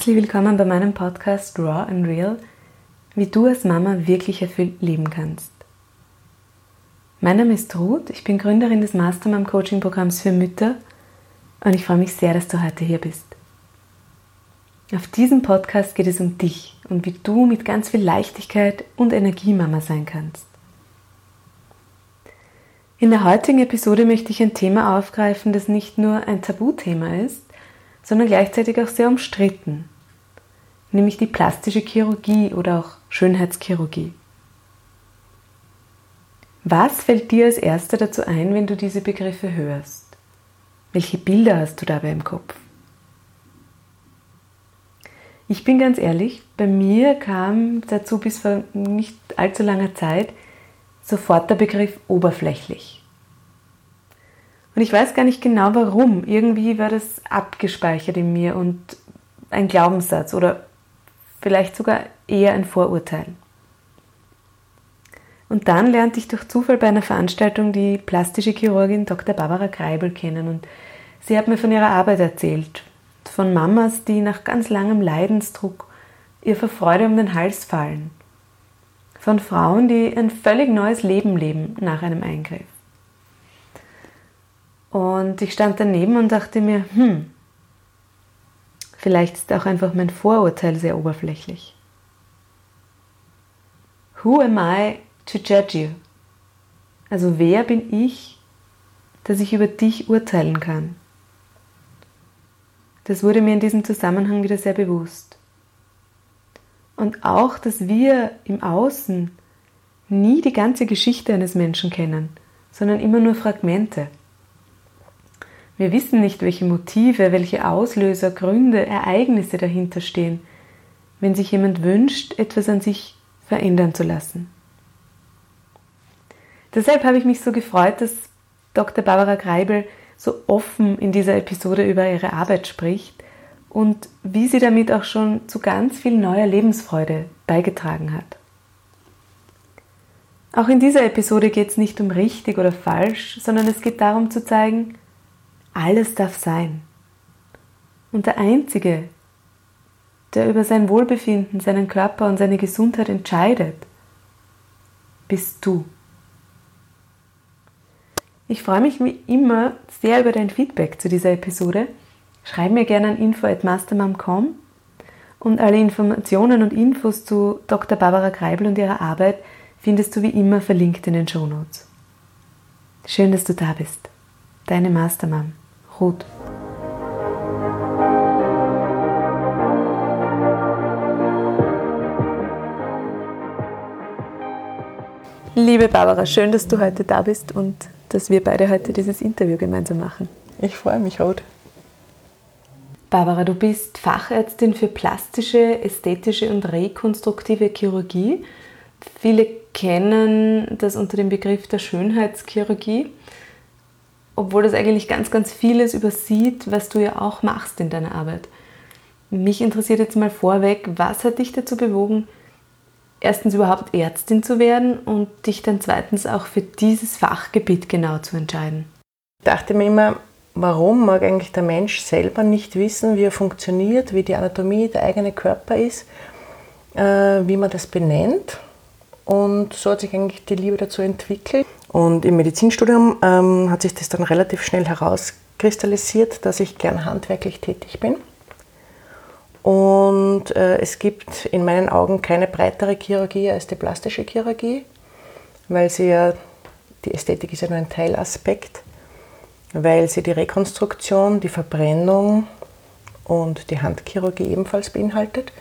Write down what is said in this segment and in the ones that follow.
Herzlich willkommen bei meinem Podcast Raw and Real, wie du als Mama wirklich erfüllt leben kannst. Mein Name ist Ruth, ich bin Gründerin des Mastermind Coaching Programms für Mütter und ich freue mich sehr, dass du heute hier bist. Auf diesem Podcast geht es um dich und wie du mit ganz viel Leichtigkeit und Energie Mama sein kannst. In der heutigen Episode möchte ich ein Thema aufgreifen, das nicht nur ein Tabuthema ist, sondern gleichzeitig auch sehr umstritten, nämlich die plastische Chirurgie oder auch Schönheitschirurgie. Was fällt dir als erster dazu ein, wenn du diese Begriffe hörst? Welche Bilder hast du dabei im Kopf? Ich bin ganz ehrlich, bei mir kam dazu bis vor nicht allzu langer Zeit sofort der Begriff oberflächlich. Und ich weiß gar nicht genau warum. Irgendwie war das abgespeichert in mir und ein Glaubenssatz oder vielleicht sogar eher ein Vorurteil. Und dann lernte ich durch Zufall bei einer Veranstaltung die plastische Chirurgin Dr. Barbara Greibel kennen und sie hat mir von ihrer Arbeit erzählt. Von Mamas, die nach ganz langem Leidensdruck ihr vor Freude um den Hals fallen. Von Frauen, die ein völlig neues Leben leben nach einem Eingriff. Und ich stand daneben und dachte mir, hm, vielleicht ist auch einfach mein Vorurteil sehr oberflächlich. Who am I to judge you? Also wer bin ich, dass ich über dich urteilen kann? Das wurde mir in diesem Zusammenhang wieder sehr bewusst. Und auch, dass wir im Außen nie die ganze Geschichte eines Menschen kennen, sondern immer nur Fragmente. Wir wissen nicht, welche Motive, welche Auslöser, Gründe, Ereignisse dahinter stehen, wenn sich jemand wünscht, etwas an sich verändern zu lassen. Deshalb habe ich mich so gefreut, dass Dr. Barbara Greibel so offen in dieser Episode über ihre Arbeit spricht und wie sie damit auch schon zu ganz viel neuer Lebensfreude beigetragen hat. Auch in dieser Episode geht es nicht um richtig oder falsch, sondern es geht darum zu zeigen, alles darf sein. Und der Einzige, der über sein Wohlbefinden, seinen Körper und seine Gesundheit entscheidet, bist du. Ich freue mich wie immer sehr über dein Feedback zu dieser Episode. Schreib mir gerne an info.mastermom.com und alle Informationen und Infos zu Dr. Barbara Greibel und ihrer Arbeit findest du wie immer verlinkt in den Shownotes. Schön, dass du da bist. Deine Mastermom. Ruth. Liebe Barbara, schön, dass du heute da bist und dass wir beide heute dieses Interview gemeinsam machen. Ich freue mich, Ruth. Barbara, du bist Fachärztin für plastische, ästhetische und rekonstruktive Chirurgie. Viele kennen das unter dem Begriff der Schönheitschirurgie obwohl das eigentlich ganz, ganz vieles übersieht, was du ja auch machst in deiner Arbeit. Mich interessiert jetzt mal vorweg, was hat dich dazu bewogen, erstens überhaupt Ärztin zu werden und dich dann zweitens auch für dieses Fachgebiet genau zu entscheiden? Ich dachte mir immer, warum mag eigentlich der Mensch selber nicht wissen, wie er funktioniert, wie die Anatomie der eigene Körper ist, äh, wie man das benennt. Und so hat sich eigentlich die Liebe dazu entwickelt. Und im Medizinstudium ähm, hat sich das dann relativ schnell herauskristallisiert, dass ich gern handwerklich tätig bin. Und äh, es gibt in meinen Augen keine breitere Chirurgie als die plastische Chirurgie, weil sie ja, die Ästhetik ist ja nur ein Teilaspekt, weil sie die Rekonstruktion, die Verbrennung und die Handchirurgie ebenfalls beinhaltet.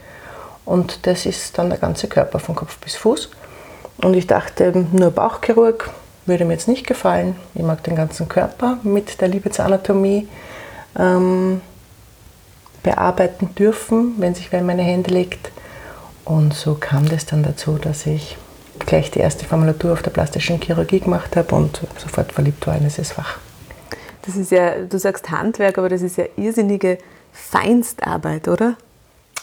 Und das ist dann der ganze Körper von Kopf bis Fuß. Und ich dachte, nur Bauchchirurg würde mir jetzt nicht gefallen. Ich mag den ganzen Körper mit der Liebe zur Anatomie ähm, bearbeiten dürfen, wenn sich wer in meine Hände legt. Und so kam das dann dazu, dass ich gleich die erste Formulatur auf der plastischen Chirurgie gemacht habe und sofort verliebt war in dieses Fach. Das ist ja, du sagst Handwerk, aber das ist ja irrsinnige Feinstarbeit, oder?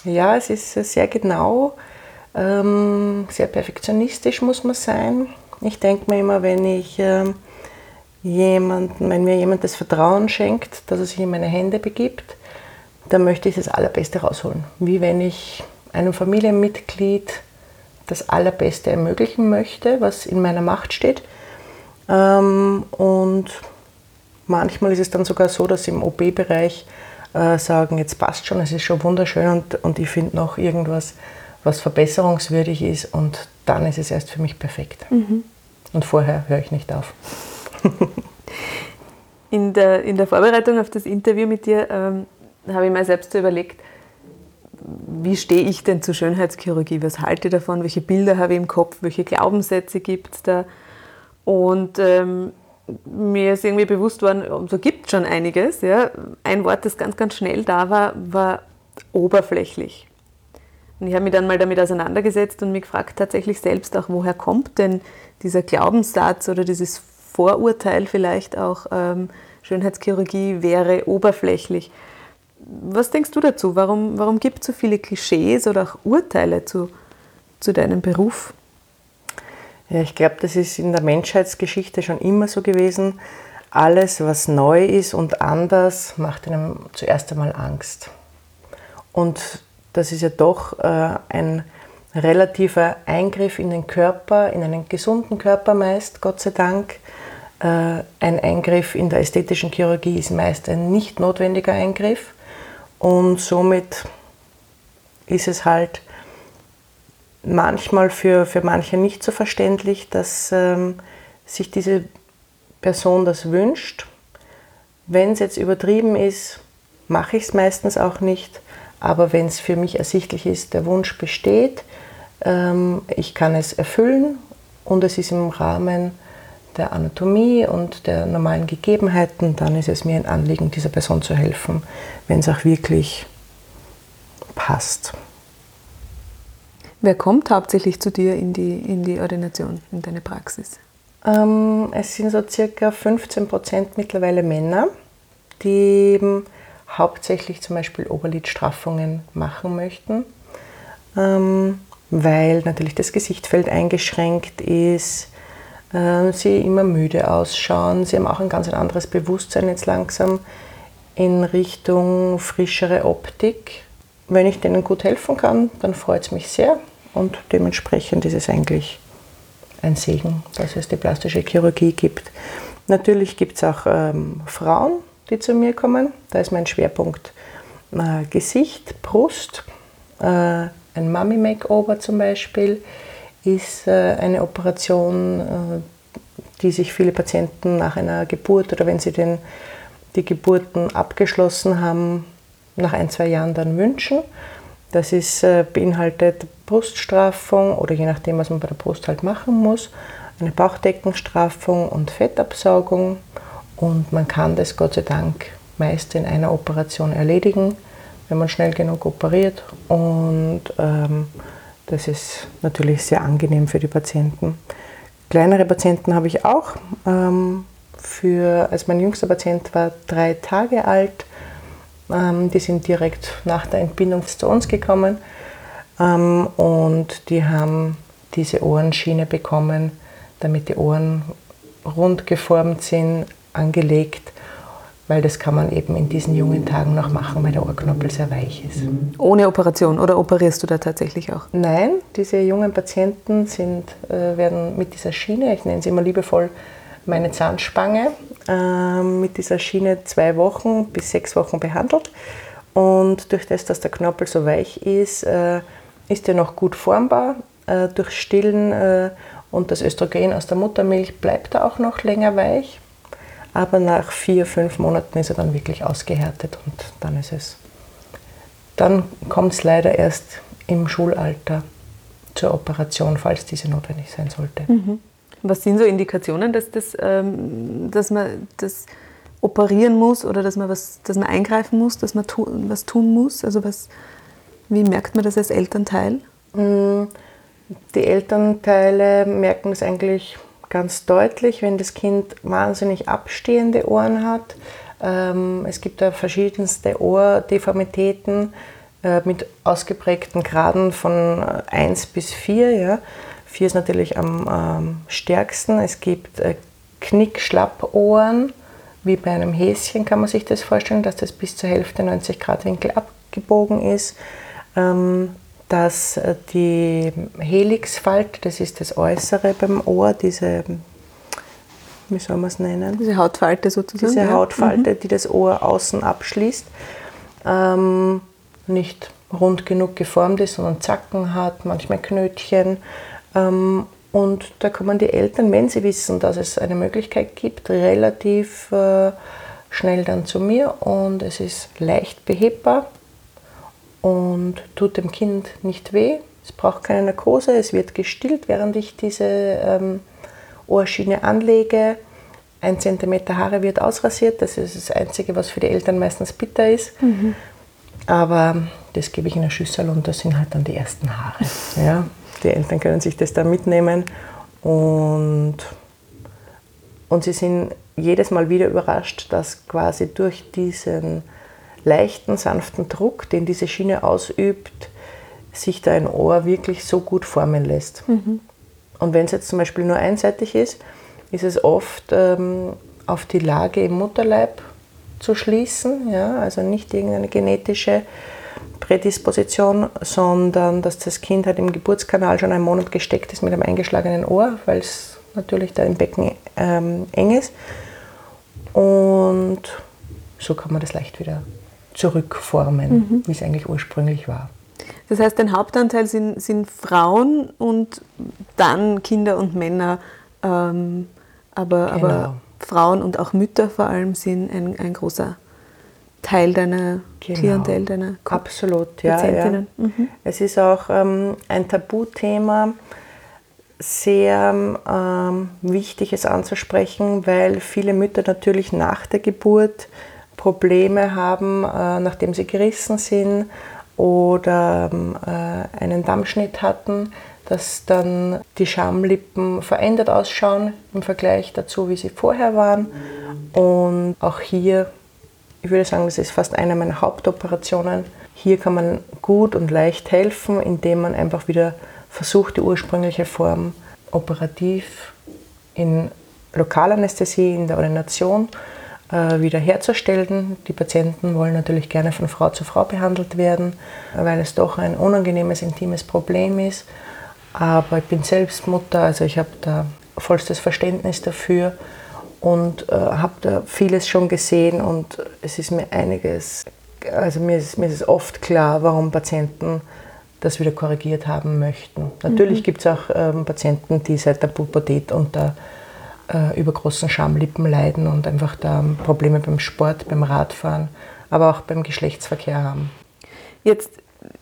Ja, es ist sehr genau, ähm, sehr perfektionistisch muss man sein. Ich denke mir immer, wenn ich äh, jemanden, wenn mir jemand das Vertrauen schenkt, dass er sich in meine Hände begibt, dann möchte ich das Allerbeste rausholen. Wie wenn ich einem Familienmitglied das Allerbeste ermöglichen möchte, was in meiner Macht steht. Ähm, und manchmal ist es dann sogar so, dass im OP-Bereich äh, sagen, jetzt passt schon, es ist schon wunderschön und, und ich finde noch irgendwas, was verbesserungswürdig ist und dann ist es erst für mich perfekt. Mhm. Und vorher höre ich nicht auf. in, der, in der Vorbereitung auf das Interview mit dir ähm, habe ich mir selbst so überlegt, wie stehe ich denn zur Schönheitschirurgie? Was halte ich davon? Welche Bilder habe ich im Kopf? Welche Glaubenssätze gibt es da? Und ähm, mir ist irgendwie bewusst worden, so gibt es schon einiges. Ja. Ein Wort, das ganz, ganz schnell da war, war oberflächlich. Und ich habe mich dann mal damit auseinandergesetzt und mich gefragt tatsächlich selbst auch, woher kommt denn dieser Glaubenssatz oder dieses Vorurteil vielleicht auch, ähm, Schönheitschirurgie wäre oberflächlich. Was denkst du dazu? Warum, warum gibt es so viele Klischees oder auch Urteile zu, zu deinem Beruf? Ja, ich glaube, das ist in der Menschheitsgeschichte schon immer so gewesen. Alles, was neu ist und anders, macht einem zuerst einmal Angst. Und das ist ja doch äh, ein relativer Eingriff in den Körper, in einen gesunden Körper meist, Gott sei Dank. Äh, ein Eingriff in der ästhetischen Chirurgie ist meist ein nicht notwendiger Eingriff. Und somit ist es halt manchmal für, für manche nicht so verständlich, dass ähm, sich diese Person das wünscht. Wenn es jetzt übertrieben ist, mache ich es meistens auch nicht. Aber wenn es für mich ersichtlich ist, der Wunsch besteht, ähm, ich kann es erfüllen und es ist im Rahmen der Anatomie und der normalen Gegebenheiten, dann ist es mir ein Anliegen, dieser Person zu helfen, wenn es auch wirklich passt. Wer kommt hauptsächlich zu dir in die, in die Ordination, in deine Praxis? Ähm, es sind so circa 15 Prozent mittlerweile Männer, die hauptsächlich zum Beispiel Oberlidstraffungen machen möchten, ähm, weil natürlich das Gesichtfeld eingeschränkt ist, äh, sie immer müde ausschauen. Sie haben auch ein ganz anderes Bewusstsein jetzt langsam in Richtung frischere Optik. Wenn ich denen gut helfen kann, dann freut es mich sehr und dementsprechend ist es eigentlich ein Segen, dass es die plastische Chirurgie gibt. Natürlich gibt es auch ähm, Frauen, die zu mir kommen. Da ist mein Schwerpunkt äh, Gesicht, Brust, äh, ein Mummy-Makeover zum Beispiel ist äh, eine Operation, äh, die sich viele Patienten nach einer Geburt oder wenn sie den, die Geburten abgeschlossen haben, nach ein, zwei Jahren dann wünschen. Das ist, äh, beinhaltet Bruststraffung oder je nachdem, was man bei der Brust halt machen muss, eine Bauchdeckenstraffung und Fettabsaugung. Und man kann das Gott sei Dank meist in einer Operation erledigen, wenn man schnell genug operiert. Und ähm, das ist natürlich sehr angenehm für die Patienten. Kleinere Patienten habe ich auch. Ähm, für, also mein jüngster Patient war drei Tage alt. Ähm, die sind direkt nach der Entbindung zu uns gekommen ähm, und die haben diese Ohrenschiene bekommen, damit die Ohren rund geformt sind, angelegt weil das kann man eben in diesen jungen Tagen noch machen, weil der Ohrknoppel sehr weich ist. Ohne Operation oder operierst du da tatsächlich auch? Nein, diese jungen Patienten sind, äh, werden mit dieser Schiene, ich nenne sie immer liebevoll meine Zahnspange, äh, mit dieser Schiene zwei Wochen bis sechs Wochen behandelt. Und durch das, dass der Knorpel so weich ist, äh, ist er noch gut formbar. Äh, durch Stillen und das Östrogen aus der Muttermilch bleibt er auch noch länger weich aber nach vier, fünf Monaten ist er dann wirklich ausgehärtet und dann ist es. Dann kommt es leider erst im Schulalter zur Operation, falls diese notwendig sein sollte. Mhm. Was sind so Indikationen, dass, das, ähm, dass man das operieren muss oder dass man, was, dass man eingreifen muss, dass man tu, was tun muss? Also was, wie merkt man das als Elternteil? Mm, die Elternteile merken es eigentlich ganz deutlich, wenn das Kind wahnsinnig abstehende Ohren hat. Ähm, es gibt da verschiedenste Ohrdeformitäten äh, mit ausgeprägten Graden von 1 äh, bis 4. Ja. 4 ist natürlich am ähm, stärksten. Es gibt äh, Knick-Schlappohren wie bei einem Häschen kann man sich das vorstellen, dass das bis zur Hälfte 90 Grad Winkel abgebogen ist. Ähm, dass äh, die Helixfalte, das ist das Äußere beim Ohr, diese, wie soll man es nennen? Diese Hautfalte sozusagen. Diese Hautfalte, mhm. die das Ohr außen abschließt, ähm, nicht rund genug geformt ist, sondern Zacken hat, manchmal Knötchen. Ähm, und da kommen die Eltern, wenn sie wissen, dass es eine Möglichkeit gibt, relativ äh, schnell dann zu mir und es ist leicht behebbar und tut dem Kind nicht weh. Es braucht keine Narkose, es wird gestillt, während ich diese ähm, Ohrschiene anlege. Ein Zentimeter Haare wird ausrasiert, das ist das Einzige, was für die Eltern meistens bitter ist. Mhm. Aber das gebe ich in eine Schüssel und das sind halt dann die ersten Haare. Ja. Die Eltern können sich das da mitnehmen und, und sie sind jedes Mal wieder überrascht, dass quasi durch diesen leichten, sanften Druck, den diese Schiene ausübt, sich da ein Ohr wirklich so gut formen lässt. Mhm. Und wenn es jetzt zum Beispiel nur einseitig ist, ist es oft ähm, auf die Lage im Mutterleib zu schließen, ja? also nicht irgendeine genetische Prädisposition, sondern dass das Kind halt im Geburtskanal schon einen Monat gesteckt ist mit einem eingeschlagenen Ohr, weil es natürlich da im Becken ähm, eng ist. Und so kann man das leicht wieder zurückformen, mhm. wie es eigentlich ursprünglich war. Das heißt, ein Hauptanteil sind, sind Frauen und dann Kinder und Männer, ähm, aber, genau. aber Frauen und auch Mütter vor allem sind ein, ein großer Teil deiner genau. Klientel, deiner Absolut, ja. Ja. Mhm. Es ist auch ähm, ein Tabuthema, sehr ähm, wichtig es anzusprechen, weil viele Mütter natürlich nach der Geburt Probleme haben, äh, nachdem sie gerissen sind oder ähm, äh, einen Dammschnitt hatten, dass dann die Schamlippen verändert ausschauen im Vergleich dazu, wie sie vorher waren. Und auch hier ich würde sagen, das ist fast eine meiner Hauptoperationen. Hier kann man gut und leicht helfen, indem man einfach wieder versucht, die ursprüngliche Form operativ in Lokalanästhesie, in der Ordination äh, wieder herzustellen. Die Patienten wollen natürlich gerne von Frau zu Frau behandelt werden, weil es doch ein unangenehmes, intimes Problem ist. Aber ich bin selbst Mutter, also ich habe da vollstes Verständnis dafür und äh, habe da vieles schon gesehen und es ist mir einiges, also mir ist, mir ist oft klar, warum Patienten das wieder korrigiert haben möchten. Natürlich mhm. gibt es auch ähm, Patienten, die seit der Pubertät unter äh, übergroßen Schamlippen leiden und einfach da Probleme beim Sport, beim Radfahren, aber auch beim Geschlechtsverkehr haben. Jetzt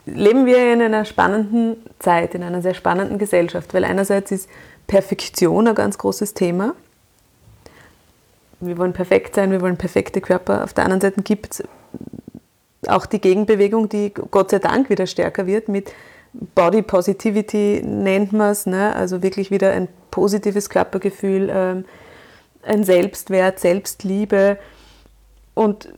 leben wir in einer spannenden Zeit, in einer sehr spannenden Gesellschaft, weil einerseits ist Perfektion ein ganz großes Thema wir wollen perfekt sein, wir wollen perfekte Körper. Auf der anderen Seite gibt es auch die Gegenbewegung, die Gott sei Dank wieder stärker wird mit Body Positivity nennt man es, ne? also wirklich wieder ein positives Körpergefühl, ähm, ein Selbstwert, Selbstliebe und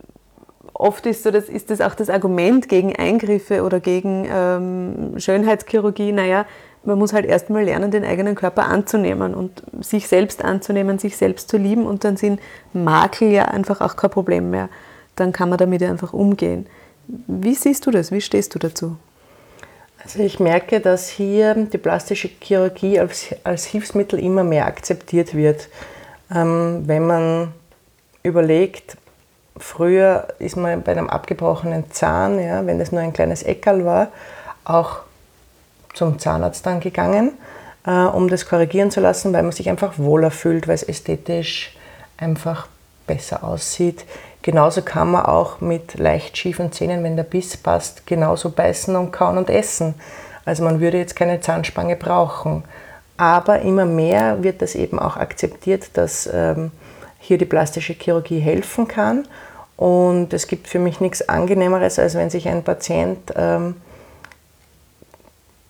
oft ist so, das ist das auch das Argument gegen Eingriffe oder gegen ähm, Schönheitschirurgie, naja, man muss halt erstmal lernen, den eigenen Körper anzunehmen und sich selbst anzunehmen, sich selbst zu lieben und dann sind Makel ja einfach auch kein Problem mehr. Dann kann man damit einfach umgehen. Wie siehst du das? Wie stehst du dazu? Also ich merke, dass hier die plastische Chirurgie als, als Hilfsmittel immer mehr akzeptiert wird. Ähm, wenn man überlegt, früher ist man bei einem abgebrochenen Zahn, ja, wenn das nur ein kleines Eckerl war, auch zum Zahnarzt dann gegangen, äh, um das korrigieren zu lassen, weil man sich einfach wohler fühlt, weil es ästhetisch einfach besser aussieht. Genauso kann man auch mit leicht schiefen Zähnen, wenn der Biss passt, genauso beißen und kauen und essen. Also man würde jetzt keine Zahnspange brauchen. Aber immer mehr wird das eben auch akzeptiert, dass ähm, hier die plastische Chirurgie helfen kann. Und es gibt für mich nichts Angenehmeres, als wenn sich ein Patient ähm,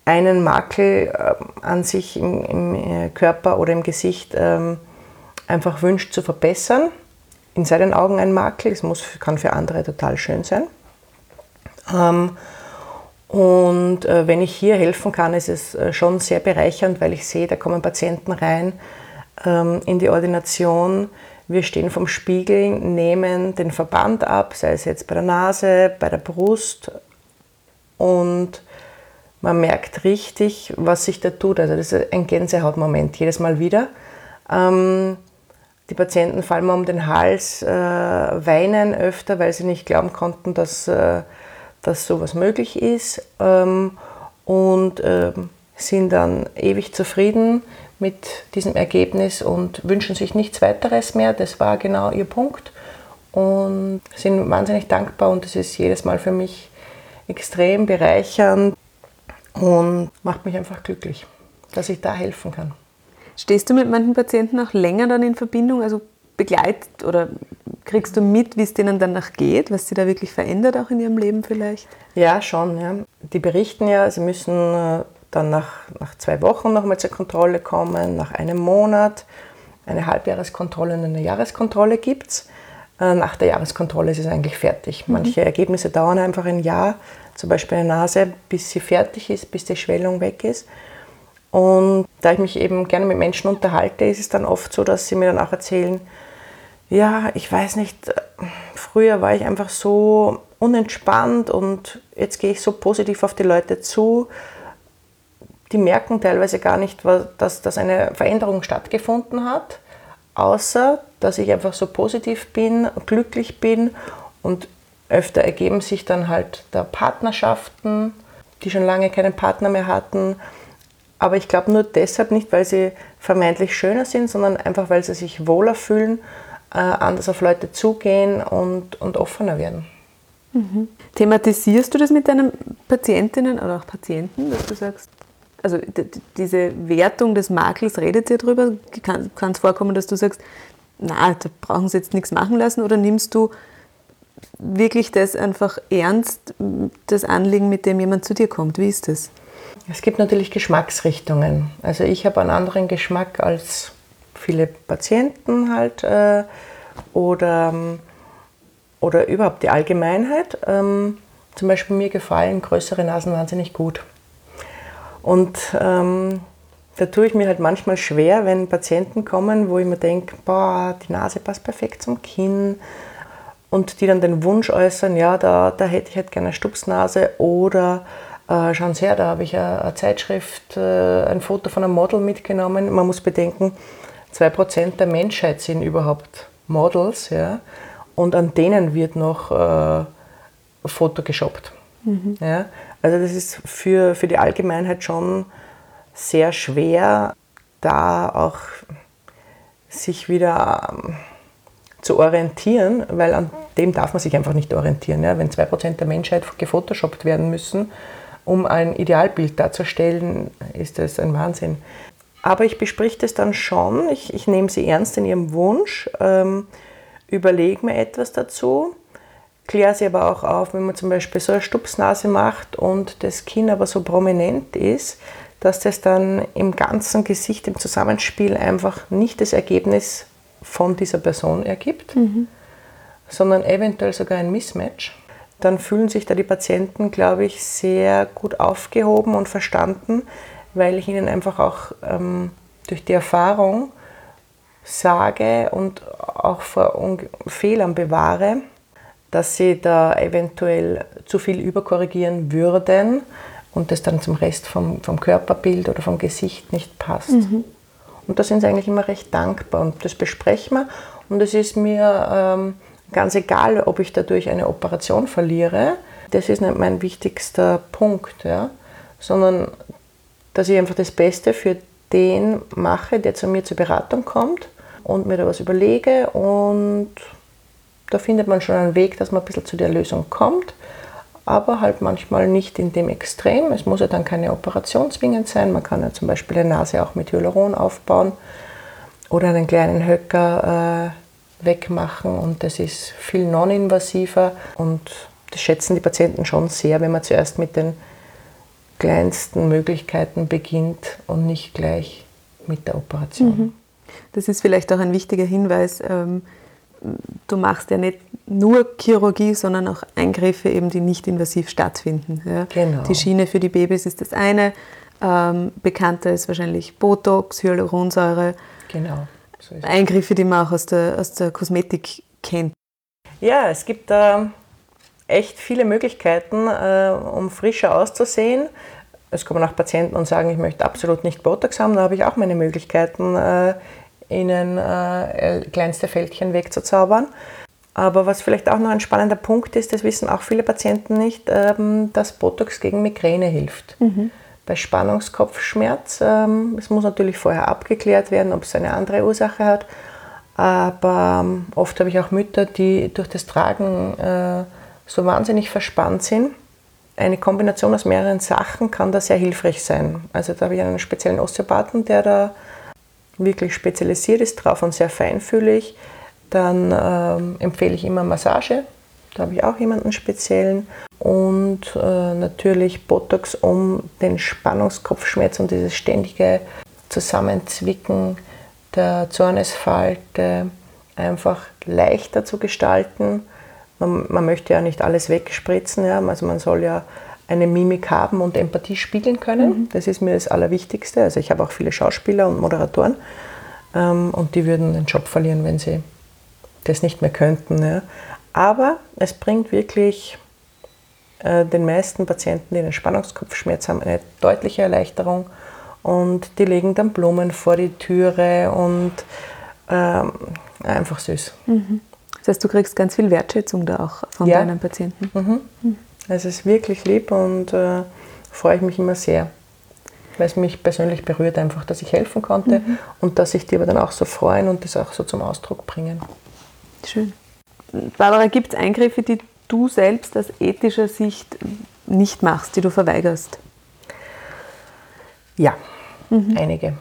einen Makel äh, an sich im, im, äh, Körper oder im Gesicht ähm, einfach wünscht zu verbessern. In seinen Augen ein Makel, es muss, kann für andere total schön sein. Ähm, und äh, wenn ich hier helfen kann, ist es äh, schon sehr bereichernd, weil ich sehe, da kommen Patienten rein ähm, in die Ordination, wir stehen vom Spiegel, nehmen den Verband ab, sei es jetzt bei der Nase, bei der Brust und man merkt richtig, was sich da tut. Also das ist ein Gänsehautmoment jedes Mal wieder. Ähm, die Patienten fallen mir um den Hals, äh, weinen öfter, weil sie nicht glauben konnten, dass, äh, dass sowas möglich ist ähm, und äh, sind dann ewig zufrieden mit diesem Ergebnis und wünschen sich nichts weiteres mehr. Das war genau ihr Punkt und sind wahnsinnig dankbar und das ist jedes Mal für mich extrem bereichernd und macht mich einfach glücklich, dass ich da helfen kann. Stehst du mit manchen Patienten auch länger dann in Verbindung? Also begleitet oder kriegst du mit, wie es denen danach geht, was sie da wirklich verändert auch in ihrem Leben vielleicht? Ja, schon. Ja. Die berichten ja, sie müssen äh, dann nach, nach zwei Wochen nochmal zur Kontrolle kommen, nach einem Monat. Eine Halbjahreskontrolle und eine Jahreskontrolle gibt es. Äh, nach der Jahreskontrolle ist es eigentlich fertig. Mhm. Manche Ergebnisse dauern einfach ein Jahr, zum Beispiel eine Nase, bis sie fertig ist, bis die Schwellung weg ist. Und da ich mich eben gerne mit Menschen unterhalte, ist es dann oft so, dass sie mir dann auch erzählen, ja, ich weiß nicht, früher war ich einfach so unentspannt und jetzt gehe ich so positiv auf die Leute zu. Die merken teilweise gar nicht, dass, dass eine Veränderung stattgefunden hat, außer dass ich einfach so positiv bin, glücklich bin und öfter ergeben sich dann halt da Partnerschaften, die schon lange keinen Partner mehr hatten. Aber ich glaube nur deshalb nicht, weil sie vermeintlich schöner sind, sondern einfach, weil sie sich wohler fühlen, äh, anders auf Leute zugehen und, und offener werden. Mhm. Thematisierst du das mit deinen Patientinnen oder auch Patienten, dass du sagst, also diese Wertung des Makels, redet ihr darüber? Kann es vorkommen, dass du sagst, na, da brauchen sie jetzt nichts machen lassen oder nimmst du wirklich das einfach ernst, das Anliegen, mit dem jemand zu dir kommt? Wie ist das? Es gibt natürlich Geschmacksrichtungen. Also ich habe einen anderen Geschmack als viele Patienten halt äh, oder, oder überhaupt die Allgemeinheit. Ähm, zum Beispiel mir gefallen größere Nasen wahnsinnig gut. Und ähm, da tue ich mir halt manchmal schwer, wenn Patienten kommen, wo ich mir denke, boah, die Nase passt perfekt zum Kinn und die dann den Wunsch äußern, ja, da, da hätte ich halt gerne eine Stupsnase oder äh, schauen Sie her, da habe ich eine, eine Zeitschrift, äh, ein Foto von einem Model mitgenommen. Man muss bedenken, 2% der Menschheit sind überhaupt Models ja, und an denen wird noch äh, Foto geshoppt. Mhm. Ja. Also das ist für, für die Allgemeinheit schon sehr schwer, da auch sich wieder ähm, zu orientieren, weil an dem darf man sich einfach nicht orientieren. Ja? Wenn 2% der Menschheit gefotoshoppt werden müssen, um ein Idealbild darzustellen, ist das ein Wahnsinn. Aber ich besprich das dann schon, ich, ich nehme sie ernst in ihrem Wunsch, ähm, überlege mir etwas dazu, kläre sie aber auch auf, wenn man zum Beispiel so eine Stupsnase macht und das Kinn aber so prominent ist, dass das dann im ganzen Gesicht, im Zusammenspiel einfach nicht das Ergebnis von dieser Person ergibt, mhm. sondern eventuell sogar ein Mismatch. Dann fühlen sich da die Patienten, glaube ich, sehr gut aufgehoben und verstanden, weil ich ihnen einfach auch ähm, durch die Erfahrung sage und auch vor Fehlern bewahre, dass sie da eventuell zu viel überkorrigieren würden und das dann zum Rest vom, vom Körperbild oder vom Gesicht nicht passt. Mhm. Und da sind sie eigentlich immer recht dankbar und das besprechen wir. Und es ist mir ähm, ganz egal, ob ich dadurch eine Operation verliere. Das ist nicht mein wichtigster Punkt, ja? sondern dass ich einfach das Beste für den mache, der zu mir zur Beratung kommt und mir da was überlege und da findet man schon einen Weg, dass man ein bisschen zu der Lösung kommt aber halt manchmal nicht in dem Extrem. Es muss ja dann keine Operation zwingend sein. Man kann ja zum Beispiel eine Nase auch mit Hyaluron aufbauen oder einen kleinen Höcker äh, wegmachen und das ist viel non-invasiver und das schätzen die Patienten schon sehr, wenn man zuerst mit den kleinsten Möglichkeiten beginnt und nicht gleich mit der Operation. Mhm. Das ist vielleicht auch ein wichtiger Hinweis. Ähm, du machst ja nicht nur Chirurgie, sondern auch Eingriffe, eben, die nicht invasiv stattfinden. Ja. Genau. Die Schiene für die Babys ist das eine. Ähm, bekannter ist wahrscheinlich Botox, Hyaluronsäure. Genau. So Eingriffe, die man auch aus der, aus der Kosmetik kennt. Ja, es gibt da äh, echt viele Möglichkeiten, äh, um frischer auszusehen. Es kommen auch Patienten und sagen, ich möchte absolut nicht Botox haben. Da habe ich auch meine Möglichkeiten, äh, ihnen äh, kleinste Fältchen wegzuzaubern. Aber was vielleicht auch noch ein spannender Punkt ist, das wissen auch viele Patienten nicht, ähm, dass Botox gegen Migräne hilft. Mhm. Bei Spannungskopfschmerz, ähm, es muss natürlich vorher abgeklärt werden, ob es eine andere Ursache hat. Aber ähm, oft habe ich auch Mütter, die durch das Tragen äh, so wahnsinnig verspannt sind. Eine Kombination aus mehreren Sachen kann da sehr hilfreich sein. Also da habe ich einen speziellen Osteopathen, der da wirklich spezialisiert ist drauf und sehr feinfühlig. Dann ähm, empfehle ich immer Massage. Da habe ich auch jemanden speziellen. Und äh, natürlich Botox, um den Spannungskopfschmerz und dieses ständige Zusammenzwicken der Zornesfalte einfach leichter zu gestalten man, man, möchte ja nicht alles wegspritzen, ja? also man soll ja eine Mimik haben und Empathie spiegeln können. Mhm. Das ist mir das Allerwichtigste. Also ich habe auch viele Schauspieler und Moderatoren ähm, und die würden den Job verlieren, wenn sie das nicht mehr könnten. Ja? Aber es bringt wirklich äh, den meisten Patienten, die einen Spannungskopfschmerz haben, eine deutliche Erleichterung und die legen dann Blumen vor die Türe und ähm, einfach süß. Mhm. Das heißt, du kriegst ganz viel Wertschätzung da auch von ja. deinen Patienten. Mhm. Mhm. Es ist wirklich lieb und äh, freue ich mich immer sehr, weil es mich persönlich berührt einfach, dass ich helfen konnte mhm. und dass sich die aber dann auch so freuen und das auch so zum Ausdruck bringen. Schön. Barbara, gibt es Eingriffe, die du selbst aus ethischer Sicht nicht machst, die du verweigerst? Ja, mhm. einige.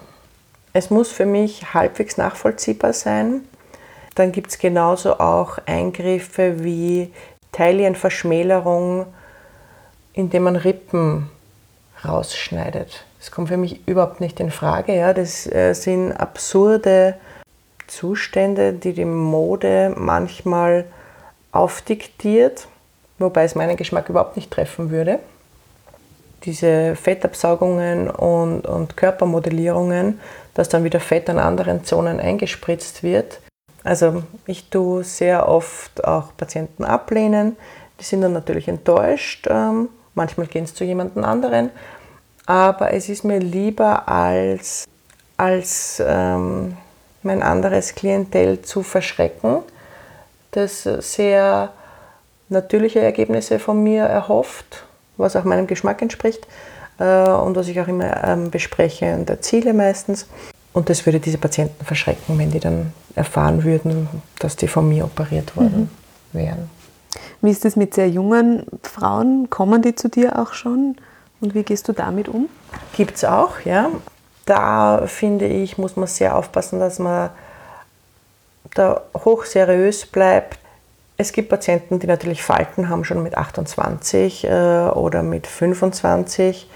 Es muss für mich halbwegs nachvollziehbar sein, dann gibt es genauso auch Eingriffe wie Teilienverschmälerung, indem man Rippen rausschneidet. Das kommt für mich überhaupt nicht in Frage. Ja. Das äh, sind absurde Zustände, die die Mode manchmal aufdiktiert, wobei es meinen Geschmack überhaupt nicht treffen würde. Diese Fettabsaugungen und, und Körpermodellierungen, dass dann wieder Fett an anderen Zonen eingespritzt wird, also ich tue sehr oft auch Patienten ablehnen. Die sind dann natürlich enttäuscht. Ähm, manchmal gehen es zu jemandem anderen. Aber es ist mir lieber als, als ähm, mein anderes Klientel zu verschrecken, das sehr natürliche Ergebnisse von mir erhofft, was auch meinem Geschmack entspricht äh, und was ich auch immer ähm, bespreche und erziele meistens. Und das würde diese Patienten verschrecken, wenn die dann erfahren würden, dass die von mir operiert worden mhm. wären. Wie ist es mit sehr jungen Frauen? Kommen die zu dir auch schon? Und wie gehst du damit um? Gibt es auch, ja. Da finde ich, muss man sehr aufpassen, dass man da hochseriös bleibt. Es gibt Patienten, die natürlich Falten haben, schon mit 28 äh, oder mit 25.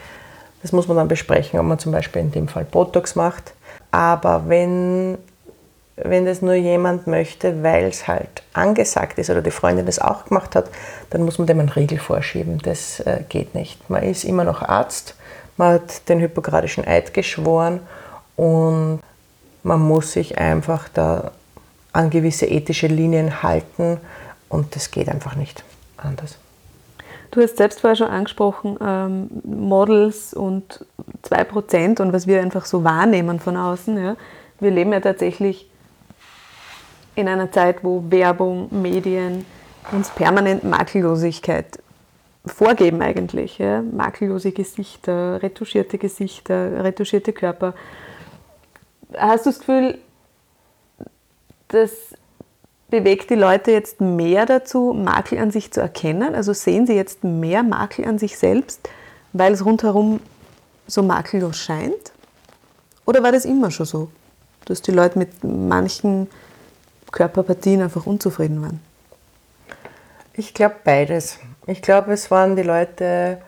Das muss man dann besprechen, ob man zum Beispiel in dem Fall Botox macht. Aber wenn, wenn das nur jemand möchte, weil es halt angesagt ist oder die Freundin das auch gemacht hat, dann muss man dem einen Riegel vorschieben. Das äh, geht nicht. Man ist immer noch Arzt, man hat den hippokratischen Eid geschworen und man muss sich einfach da an gewisse ethische Linien halten und das geht einfach nicht anders. Du hast selbst vorher schon angesprochen, ähm, Models und 2% und was wir einfach so wahrnehmen von außen. Ja. Wir leben ja tatsächlich in einer Zeit, wo Werbung, Medien uns permanent Makellosigkeit vorgeben eigentlich. Ja. Makellose Gesichter, retuschierte Gesichter, retuschierte Körper. Hast du das Gefühl, dass bewegt die Leute jetzt mehr dazu, Makel an sich zu erkennen? Also sehen sie jetzt mehr Makel an sich selbst, weil es rundherum so makellos scheint? Oder war das immer schon so, dass die Leute mit manchen Körperpartien einfach unzufrieden waren? Ich glaube beides. Ich glaube, es waren die Leute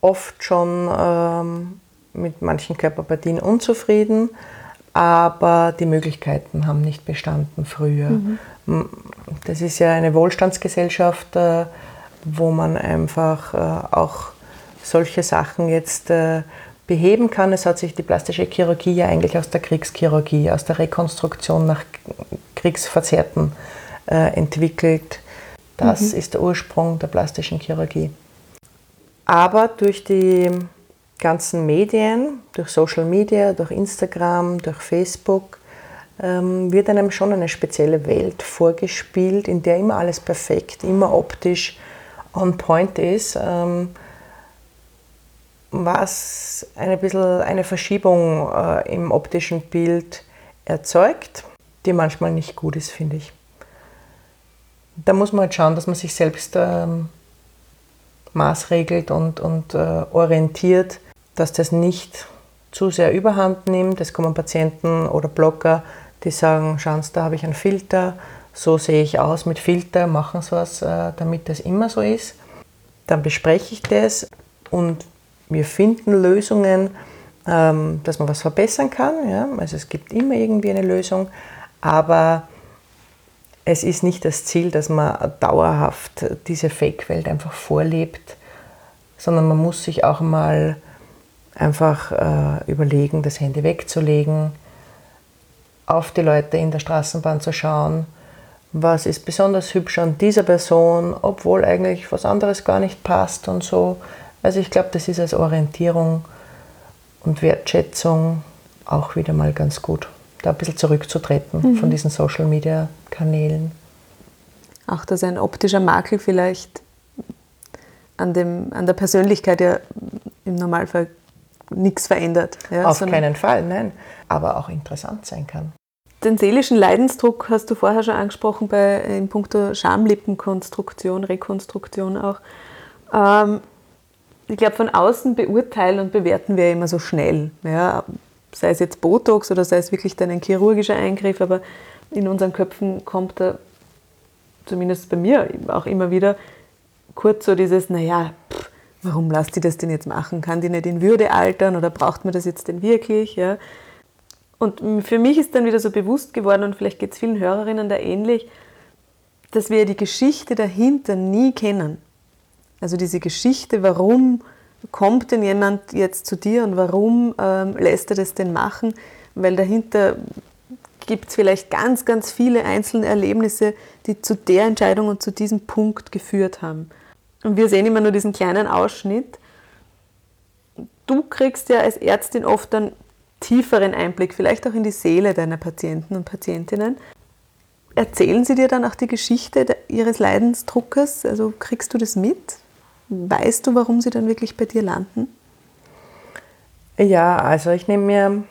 oft schon ähm, mit manchen Körperpartien unzufrieden aber die Möglichkeiten haben nicht bestanden früher. Mhm. Das ist ja eine Wohlstandsgesellschaft, äh, wo man einfach äh, auch solche Sachen jetzt äh, beheben kann. Es hat sich die plastische Chirurgie ja eigentlich aus der Kriegschirurgie, aus der Rekonstruktion nach Kriegsverzerrten äh, entwickelt. Das mhm. ist der Ursprung der plastischen Chirurgie. Aber durch die ganzen Medien, durch Social Media, durch Instagram, durch Facebook, ähm, wird einem schon eine spezielle Welt vorgespielt, in der immer alles perfekt, immer optisch on point ist, ähm, was ein bisschen eine Verschiebung äh, im optischen Bild erzeugt, die manchmal nicht gut ist, finde ich. Da muss man halt schauen, dass man sich selbst ähm, maßregelt und, und äh, orientiert, dass das nicht zu sehr überhand nimmt. Es kommen Patienten oder Blogger, die sagen, schauen Sie, da habe ich einen Filter, so sehe ich aus mit Filter, machen Sie was, äh, damit das immer so ist. Dann bespreche ich das und wir finden Lösungen, ähm, dass man was verbessern kann. Ja? Also es gibt immer irgendwie eine Lösung, aber es ist nicht das Ziel, dass man dauerhaft diese Fake-Welt einfach vorlebt, sondern man muss sich auch mal einfach äh, überlegen, das Handy wegzulegen, auf die Leute in der Straßenbahn zu schauen, was ist besonders hübsch an dieser Person, obwohl eigentlich was anderes gar nicht passt und so. Also ich glaube, das ist als Orientierung und Wertschätzung auch wieder mal ganz gut, da ein bisschen zurückzutreten mhm. von diesen Social-Media-Kanälen. Auch dass ein optischer Makel vielleicht an, dem, an der Persönlichkeit ja im Normalfall nichts verändert. Ja, Auf keinen Fall, nein. Aber auch interessant sein kann. Den seelischen Leidensdruck hast du vorher schon angesprochen bei in puncto Schamlippenkonstruktion, Rekonstruktion auch. Ähm, ich glaube, von außen beurteilen und bewerten wir immer so schnell. Ja, sei es jetzt Botox oder sei es wirklich dann ein chirurgischer Eingriff, aber in unseren Köpfen kommt da, zumindest bei mir auch immer wieder, kurz so dieses, naja, pff, warum lasst die das denn jetzt machen? Kann die nicht in Würde altern oder braucht man das jetzt denn wirklich? Ja? Und für mich ist dann wieder so bewusst geworden, und vielleicht geht es vielen Hörerinnen da ähnlich, dass wir die Geschichte dahinter nie kennen. Also diese Geschichte, warum kommt denn jemand jetzt zu dir und warum ähm, lässt er das denn machen? Weil dahinter gibt es vielleicht ganz, ganz viele einzelne Erlebnisse, die zu der Entscheidung und zu diesem Punkt geführt haben. Und wir sehen immer nur diesen kleinen Ausschnitt. Du kriegst ja als Ärztin oft dann tieferen Einblick, vielleicht auch in die Seele deiner Patienten und Patientinnen. Erzählen sie dir dann auch die Geschichte ihres Leidensdruckes? Also kriegst du das mit? Weißt du, warum sie dann wirklich bei dir landen? Ja, also ich nehme mir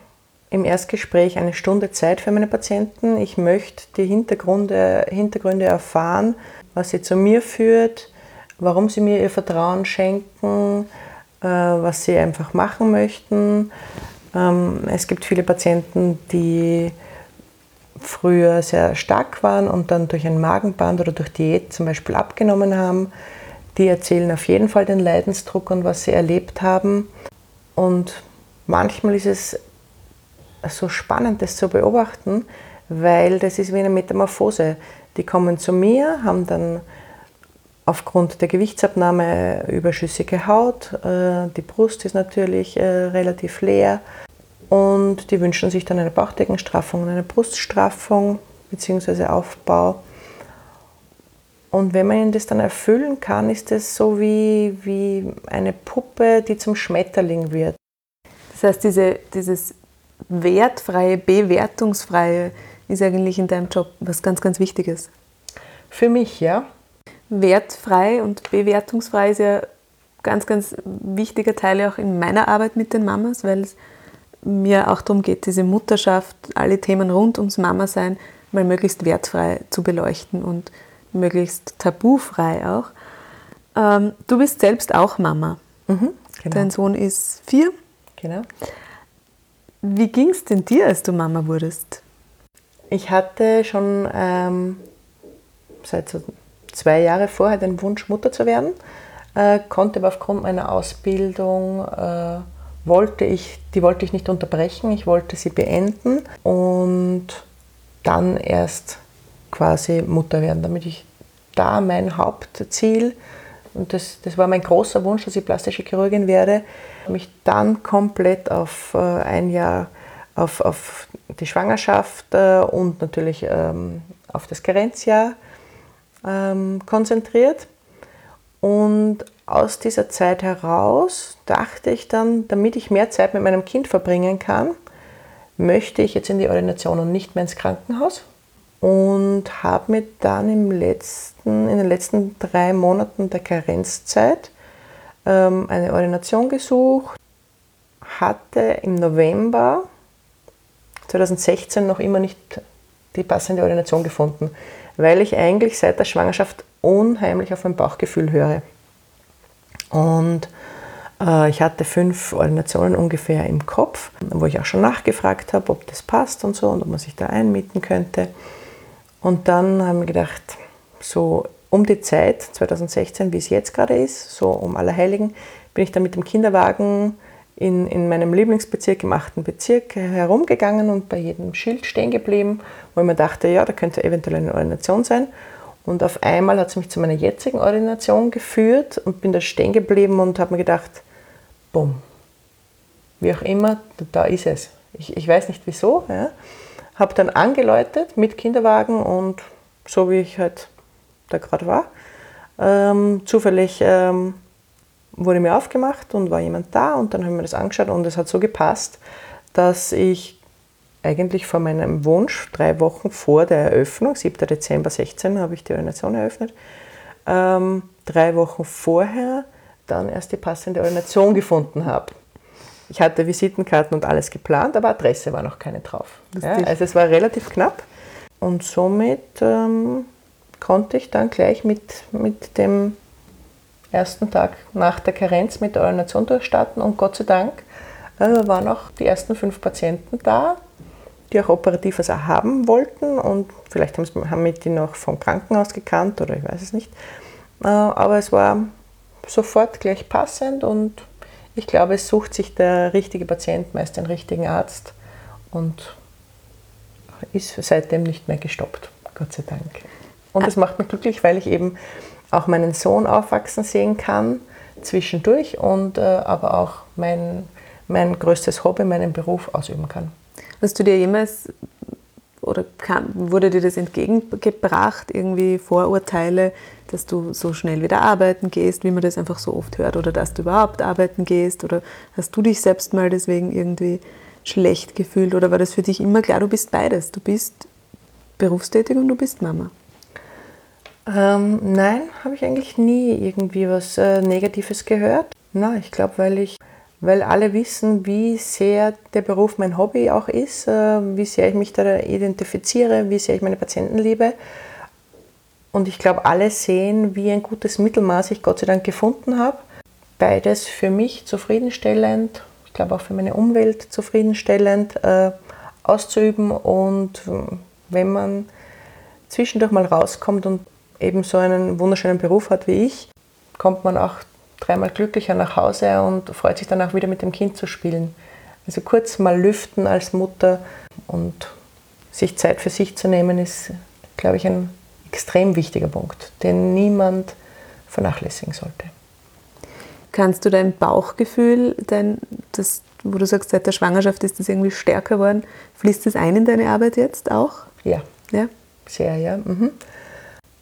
im Erstgespräch eine Stunde Zeit für meine Patienten. Ich möchte die Hintergründe, Hintergründe erfahren, was sie zu mir führt, warum sie mir ihr Vertrauen schenken, äh, was sie einfach machen möchten. Ähm, es gibt viele Patienten, die früher sehr stark waren und dann durch ein Magenband oder durch Diät zum Beispiel abgenommen haben. Die erzählen auf jeden Fall den Leidensdruck und was sie erlebt haben. Und manchmal ist es so spannend, das zu beobachten, weil das ist wie eine Metamorphose. Die kommen zu mir, haben dann aufgrund der Gewichtsabnahme überschüssige Haut. Äh, die Brust ist natürlich äh, relativ leer und die wünschen sich dann eine Bauchdeckenstraffung und eine Bruststraffung bzw. Aufbau. Und wenn man ihnen das dann erfüllen kann, ist das so wie, wie eine Puppe, die zum Schmetterling wird. Das heißt, diese, dieses wertfreie, bewertungsfreie ist eigentlich in deinem Job was ganz, ganz Wichtiges. Für mich, ja wertfrei und bewertungsfrei ist ja ganz, ganz wichtiger Teil auch in meiner Arbeit mit den Mamas, weil es mir auch darum geht, diese Mutterschaft, alle Themen rund ums Mama-Sein mal möglichst wertfrei zu beleuchten und möglichst tabufrei auch. Ähm, du bist selbst auch Mama. Mhm, genau. Dein Sohn ist vier. Genau. Wie ging es denn dir, als du Mama wurdest? Ich hatte schon ähm, seit so zwei Jahre vorher den Wunsch, Mutter zu werden, äh, konnte aber aufgrund meiner Ausbildung, äh, wollte ich, die wollte ich nicht unterbrechen, ich wollte sie beenden und dann erst quasi Mutter werden, damit ich da mein Hauptziel und das, das war mein großer Wunsch, dass ich plastische Chirurgin werde, mich dann komplett auf äh, ein Jahr auf, auf die Schwangerschaft äh, und natürlich ähm, auf das Karenzjahr ähm, konzentriert. Und aus dieser Zeit heraus dachte ich dann, damit ich mehr Zeit mit meinem Kind verbringen kann, möchte ich jetzt in die Ordination und nicht mehr ins Krankenhaus. Und habe mir dann im letzten, in den letzten drei Monaten der Karenzzeit ähm, eine Ordination gesucht, hatte im November 2016 noch immer nicht die passende Ordination gefunden, weil ich eigentlich seit der Schwangerschaft unheimlich auf mein Bauchgefühl höre. Und äh, ich hatte fünf Ordinationen ungefähr im Kopf, wo ich auch schon nachgefragt habe, ob das passt und so und ob man sich da einmieten könnte. Und dann haben wir gedacht, so um die Zeit 2016, wie es jetzt gerade ist, so um Allerheiligen, bin ich dann mit dem Kinderwagen in, in meinem Lieblingsbezirk, im achten Bezirk, herumgegangen und bei jedem Schild stehen geblieben, wo ich mir dachte, ja, da könnte eventuell eine Ordination sein. Und auf einmal hat es mich zu meiner jetzigen Ordination geführt und bin da stehen geblieben und habe mir gedacht, bumm, wie auch immer, da ist es. Ich, ich weiß nicht wieso. Ja. Habe dann angeläutet mit Kinderwagen und so wie ich halt da gerade war, ähm, zufällig ähm, wurde mir aufgemacht und war jemand da und dann haben wir das angeschaut und es hat so gepasst, dass ich eigentlich vor meinem Wunsch, drei Wochen vor der Eröffnung, 7. Dezember 16 habe ich die Ordination eröffnet, ähm, drei Wochen vorher dann erst die passende Ordination gefunden habe. Ich hatte Visitenkarten und alles geplant, aber Adresse war noch keine drauf. Ja, also es war relativ knapp und somit ähm, konnte ich dann gleich mit, mit dem ersten Tag nach der Karenz mit der Ordination durchstarten und Gott sei Dank äh, waren auch die ersten fünf Patienten da, die auch operativ was haben wollten und vielleicht haben wir die noch vom Krankenhaus gekannt oder ich weiß es nicht. Äh, aber es war sofort gleich passend und ich glaube, es sucht sich der richtige Patient meist den richtigen Arzt und ist seitdem nicht mehr gestoppt, Gott sei Dank. Und das macht mich glücklich, weil ich eben auch meinen Sohn aufwachsen sehen kann zwischendurch und äh, aber auch mein, mein größtes Hobby, meinen Beruf ausüben kann. Hast du dir jemals oder kam, wurde dir das entgegengebracht, irgendwie Vorurteile, dass du so schnell wieder arbeiten gehst, wie man das einfach so oft hört, oder dass du überhaupt arbeiten gehst, oder hast du dich selbst mal deswegen irgendwie schlecht gefühlt, oder war das für dich immer klar, du bist beides, du bist berufstätig und du bist Mama? Ähm, nein, habe ich eigentlich nie irgendwie was äh, Negatives gehört. Na, ich glaube, weil ich, weil alle wissen, wie sehr der Beruf mein Hobby auch ist, äh, wie sehr ich mich da identifiziere, wie sehr ich meine Patienten liebe. Und ich glaube, alle sehen, wie ein gutes Mittelmaß ich Gott sei Dank gefunden habe. Beides für mich zufriedenstellend, ich glaube auch für meine Umwelt zufriedenstellend äh, auszuüben. Und äh, wenn man zwischendurch mal rauskommt und eben so einen wunderschönen Beruf hat wie ich, kommt man auch dreimal glücklicher nach Hause und freut sich dann auch wieder mit dem Kind zu spielen. Also kurz mal lüften als Mutter und sich Zeit für sich zu nehmen, ist, glaube ich, ein extrem wichtiger Punkt, den niemand vernachlässigen sollte. Kannst du dein Bauchgefühl, dein, das, wo du sagst, seit der Schwangerschaft ist das irgendwie stärker geworden, fließt das ein in deine Arbeit jetzt auch? Ja. Ja? Sehr, ja. Mhm.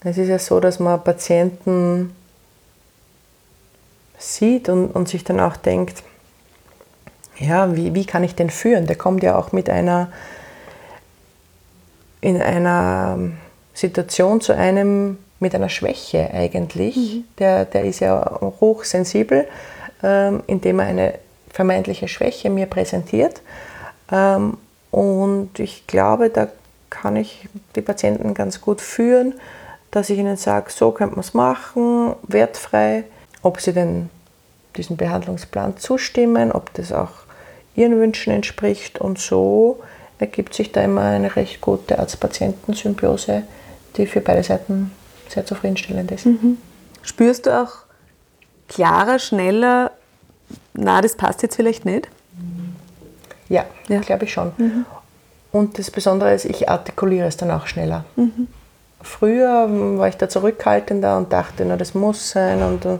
Es ist ja so, dass man Patienten sieht und, und sich dann auch denkt, ja, wie, wie kann ich den führen? Der kommt ja auch mit einer, in einer Situation zu einem, mit einer Schwäche eigentlich. Mhm. Der, der ist ja hochsensibel, ähm, indem er eine vermeintliche Schwäche mir präsentiert. Ähm, und ich glaube, da kann ich die Patienten ganz gut führen dass ich ihnen sage, so könnte man es machen, wertfrei, ob sie denn diesem Behandlungsplan zustimmen, ob das auch ihren Wünschen entspricht und so ergibt sich da immer eine recht gute Arzt-Patienten-Symbiose, die für beide Seiten sehr zufriedenstellend ist. Mhm. Spürst du auch klarer, schneller, na, das passt jetzt vielleicht nicht? Ja, ja. glaube ich schon. Mhm. Und das Besondere ist, ich artikuliere es dann auch schneller. Mhm. Früher war ich da zurückhaltender und dachte, na, das muss sein und uh,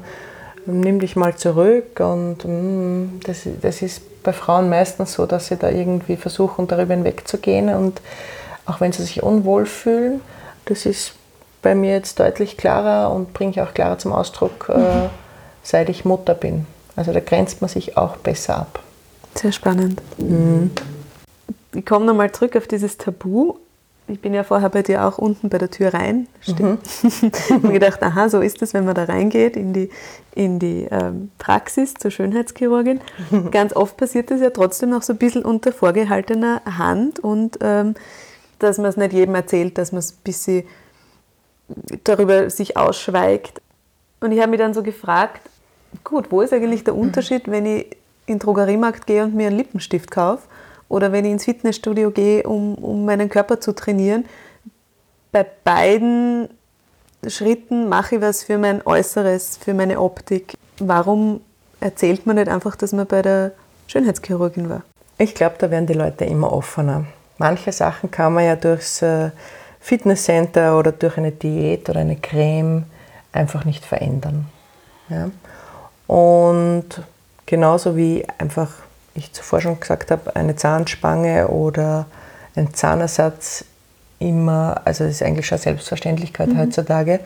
nimm dich mal zurück. Und mm, das, das ist bei Frauen meistens so, dass sie da irgendwie versuchen, darüber hinwegzugehen. Und auch wenn sie sich unwohl fühlen, das ist bei mir jetzt deutlich klarer und bringe ich auch klarer zum Ausdruck, äh, mhm. seit ich Mutter bin. Also da grenzt man sich auch besser ab. Sehr spannend. Mhm. Ich komme nochmal zurück auf dieses Tabu. Ich bin ja vorher bei dir auch unten bei der Tür rein. Stimmt. Mhm. ich habe mir gedacht, aha, so ist es, wenn man da reingeht in die, in die ähm, Praxis zur Schönheitschirurgin. Ganz oft passiert das ja trotzdem noch so ein bisschen unter vorgehaltener Hand und ähm, dass man es nicht jedem erzählt, dass man es ein bisschen darüber sich ausschweigt. Und ich habe mich dann so gefragt, gut, wo ist eigentlich der Unterschied, wenn ich in den Drogeriemarkt gehe und mir einen Lippenstift kaufe oder wenn ich ins Fitnessstudio gehe, um, um meinen Körper zu trainieren? Bei beiden Schritten mache ich was für mein Äußeres, für meine Optik. Warum erzählt man nicht einfach, dass man bei der Schönheitschirurgin war? Ich glaube, da werden die Leute immer offener. Manche Sachen kann man ja durchs äh, Fitnesscenter oder durch eine Diät oder eine Creme einfach nicht verändern. Ja? Und genauso wie einfach, ich zuvor schon gesagt habe, eine Zahnspange oder ein Zahnersatz immer, also das ist eigentlich schon Selbstverständlichkeit mhm. heutzutage.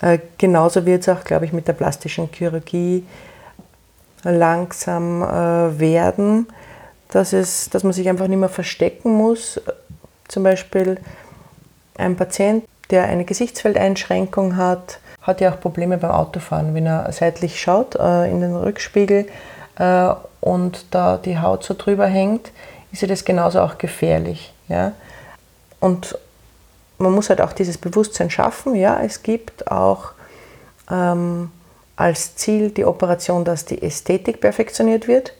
Äh, genauso wird es auch, glaube ich, mit der plastischen Chirurgie langsam äh, werden, dass, es, dass man sich einfach nicht mehr verstecken muss. Zum Beispiel ein Patient, der eine Gesichtsfeldeinschränkung hat, hat ja auch Probleme beim Autofahren. Wenn er seitlich schaut äh, in den Rückspiegel äh, und da die Haut so drüber hängt, ist ja das genauso auch gefährlich. Ja? Und man muss halt auch dieses Bewusstsein schaffen. Ja, es gibt auch ähm, als Ziel die Operation, dass die Ästhetik perfektioniert wird,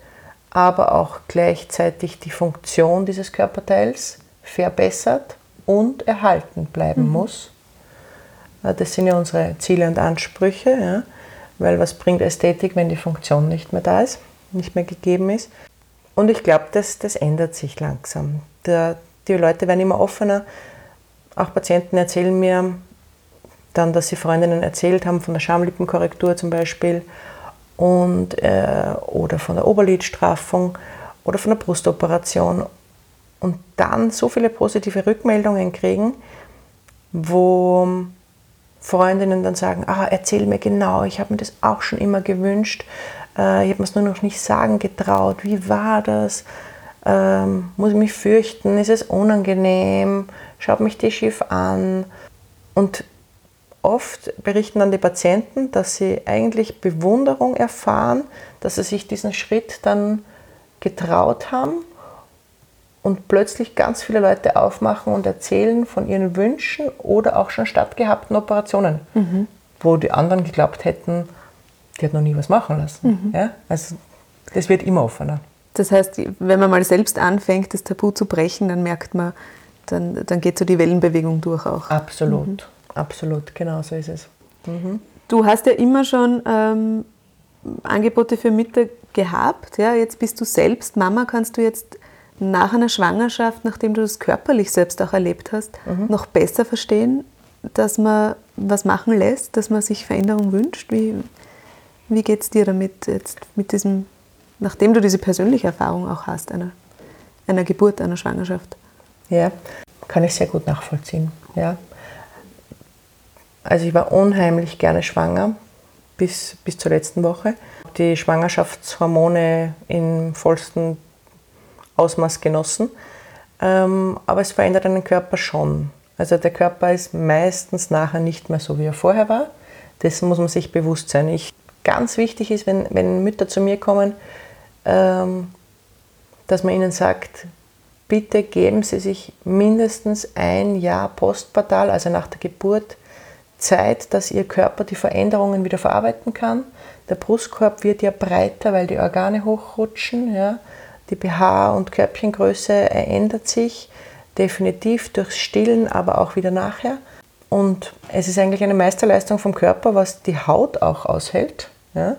aber auch gleichzeitig die Funktion dieses Körperteils verbessert und erhalten bleiben mhm. muss. Das sind ja unsere Ziele und Ansprüche, ja? weil was bringt Ästhetik, wenn die Funktion nicht mehr da ist, nicht mehr gegeben ist. Und ich glaube, das, das ändert sich langsam. Der, die Leute werden immer offener. Auch Patienten erzählen mir dann, dass sie Freundinnen erzählt haben von der Schamlippenkorrektur zum Beispiel und, äh, oder von der Oberlidstraffung oder von der Brustoperation und dann so viele positive Rückmeldungen kriegen, wo Freundinnen dann sagen, ah, erzähl mir genau, ich habe mir das auch schon immer gewünscht, äh, ich habe mir es nur noch nicht sagen getraut, wie war das, ähm, muss ich mich fürchten, ist es unangenehm, schaut mich die schief an. Und oft berichten dann die Patienten, dass sie eigentlich Bewunderung erfahren, dass sie sich diesen Schritt dann getraut haben und plötzlich ganz viele Leute aufmachen und erzählen von ihren Wünschen oder auch schon stattgehabten Operationen, mhm. wo die anderen geglaubt hätten, die hat noch nie was machen lassen. Mhm. Ja? Also das wird immer offener. Das heißt, wenn man mal selbst anfängt, das Tabu zu brechen, dann merkt man, dann, dann geht so die Wellenbewegung durch auch. Absolut, mhm. absolut, genau so ist es. Mhm. Du hast ja immer schon ähm, Angebote für Mütter gehabt. Ja? Jetzt bist du selbst Mama. Kannst du jetzt nach einer Schwangerschaft, nachdem du das körperlich selbst auch erlebt hast, mhm. noch besser verstehen, dass man was machen lässt, dass man sich Veränderung wünscht? Wie, wie geht es dir damit jetzt mit diesem, nachdem du diese persönliche Erfahrung auch hast, einer, einer Geburt, einer Schwangerschaft? Ja, kann ich sehr gut nachvollziehen. Ja. Also ich war unheimlich gerne schwanger bis, bis zur letzten Woche. Die Schwangerschaftshormone im vollsten Ausmaß genossen. Ähm, aber es verändert einen Körper schon. Also der Körper ist meistens nachher nicht mehr so, wie er vorher war. Dessen muss man sich bewusst sein. Ich, ganz wichtig ist, wenn, wenn Mütter zu mir kommen, ähm, dass man ihnen sagt, bitte geben Sie sich mindestens ein Jahr postpartal, also nach der Geburt, Zeit, dass Ihr Körper die Veränderungen wieder verarbeiten kann. Der Brustkorb wird ja breiter, weil die Organe hochrutschen. Ja. Die BH- und Körbchengröße ändert sich definitiv durchs Stillen, aber auch wieder nachher. Und es ist eigentlich eine Meisterleistung vom Körper, was die Haut auch aushält. Ja?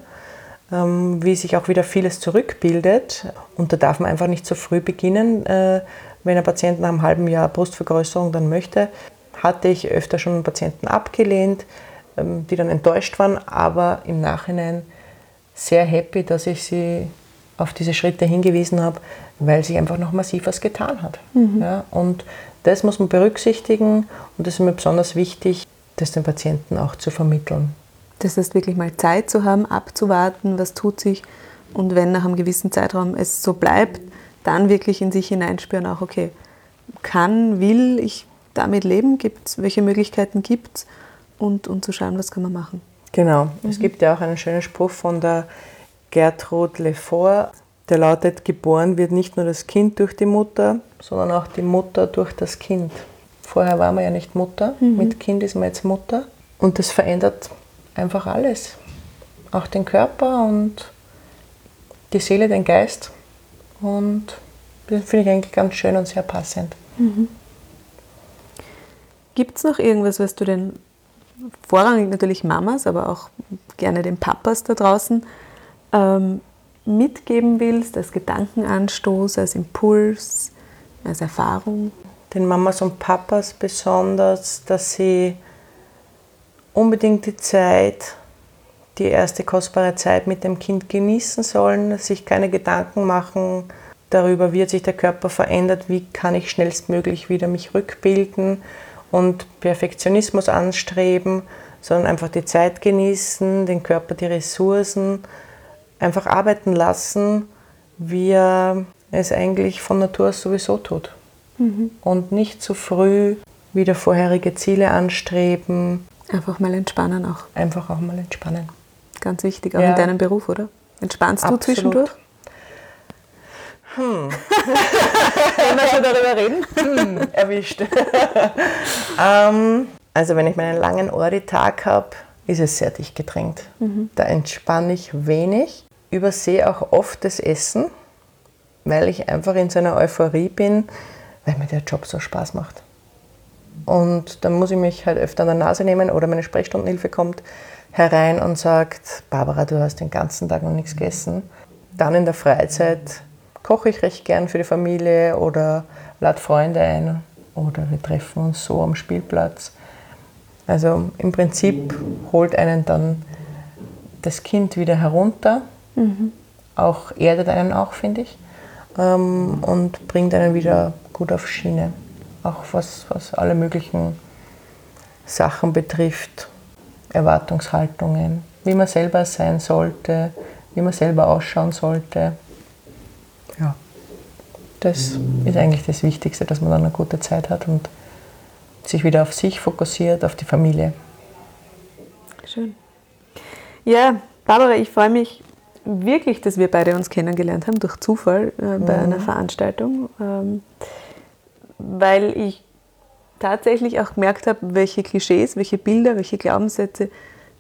Ähm, wie sich auch wieder vieles zurückbildet. Und da darf man einfach nicht so früh beginnen. Äh, wenn ein Patient nach einem halben Jahr Brustvergrößerung dann möchte, hatte ich öfter schon Patienten abgelehnt, ähm, die dann enttäuscht waren, aber im Nachhinein sehr happy, dass ich sie auf diese Schritte hingewiesen habe, weil sich einfach noch massiv was getan hat. Mhm. Ja, und das muss man berücksichtigen und das ist mir besonders wichtig, das den Patienten auch zu vermitteln. Das heißt, wirklich mal Zeit zu haben, abzuwarten, was tut sich und wenn nach einem gewissen Zeitraum es so bleibt, dann wirklich in sich hineinspüren, auch okay, kann, will ich damit leben, gibt's, welche Möglichkeiten gibt es und, und zu schauen, was kann man machen. Genau, mhm. es gibt ja auch einen schönen Spruch von der Gertrud Lefort, der lautet, geboren wird nicht nur das Kind durch die Mutter, sondern auch die Mutter durch das Kind. Vorher war man ja nicht Mutter, mhm. mit Kind ist man jetzt Mutter. Und das verändert einfach alles. Auch den Körper und die Seele, den Geist. Und das finde ich eigentlich ganz schön und sehr passend. Mhm. Gibt es noch irgendwas, was du den vorrangig natürlich Mamas, aber auch gerne den Papas da draußen ähm, mitgeben willst, als Gedankenanstoß, als Impuls, als Erfahrung? Den Mamas und Papas besonders, dass sie unbedingt die Zeit, die erste kostbare Zeit mit dem Kind genießen sollen, sich keine Gedanken machen darüber, wie hat sich der Körper verändert, wie kann ich schnellstmöglich wieder mich rückbilden und Perfektionismus anstreben, sondern einfach die Zeit genießen, den Körper, die Ressourcen einfach arbeiten lassen, wie er es eigentlich von Natur aus sowieso tut. Mhm. Und nicht zu früh wieder vorherige Ziele anstreben. Einfach mal entspannen auch. Einfach auch mal entspannen. Ganz wichtig, auch ja. in deinem Beruf, oder? Entspannst Absolut. du zwischendurch? Hm. Wenn wir schon darüber reden. Hm, erwischt. ähm, also wenn ich meinen langen Ori-Tag habe, ist es sehr dicht gedrängt. Mhm. Da entspanne ich wenig übersehe auch oft das Essen, weil ich einfach in so einer Euphorie bin, weil mir der Job so Spaß macht. Und dann muss ich mich halt öfter an der Nase nehmen oder meine Sprechstundenhilfe kommt herein und sagt, Barbara, du hast den ganzen Tag noch nichts gegessen. Dann in der Freizeit koche ich recht gern für die Familie oder lade Freunde ein oder wir treffen uns so am Spielplatz. Also im Prinzip holt einen dann das Kind wieder herunter Mhm. Auch erdet einen auch, finde ich. Ähm, und bringt einen wieder gut auf Schiene. Auch was, was alle möglichen Sachen betrifft, Erwartungshaltungen, wie man selber sein sollte, wie man selber ausschauen sollte. Ja, das ist eigentlich das Wichtigste, dass man dann eine gute Zeit hat und sich wieder auf sich fokussiert, auf die Familie. Schön. Ja, Barbara, ich freue mich wirklich, dass wir beide uns kennengelernt haben, durch Zufall äh, bei mhm. einer Veranstaltung, ähm, weil ich tatsächlich auch gemerkt habe, welche Klischees, welche Bilder, welche Glaubenssätze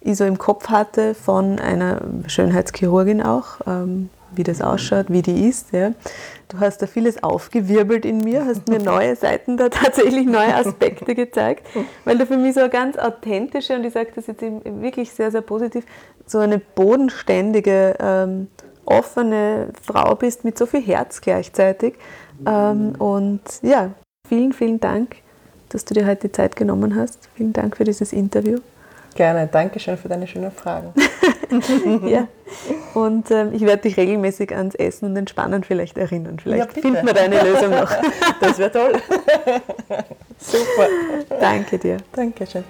ich so im Kopf hatte von einer Schönheitschirurgin auch, ähm, wie das ausschaut, wie die ist. Ja. Du hast da vieles aufgewirbelt in mir, hast mir neue Seiten da tatsächlich neue Aspekte gezeigt, weil du für mich so eine ganz authentische, und ich sage das jetzt wirklich sehr, sehr positiv, so eine bodenständige, ähm, offene Frau bist mit so viel Herz gleichzeitig. Ähm, und ja, vielen, vielen Dank, dass du dir heute die Zeit genommen hast. Vielen Dank für dieses Interview. Gerne, danke schön für deine schönen Fragen. ja, und ähm, ich werde dich regelmäßig ans Essen und Entspannen vielleicht erinnern. Vielleicht ja, finden wir da eine Lösung noch. Das wäre toll. Super. Danke dir. Dankeschön.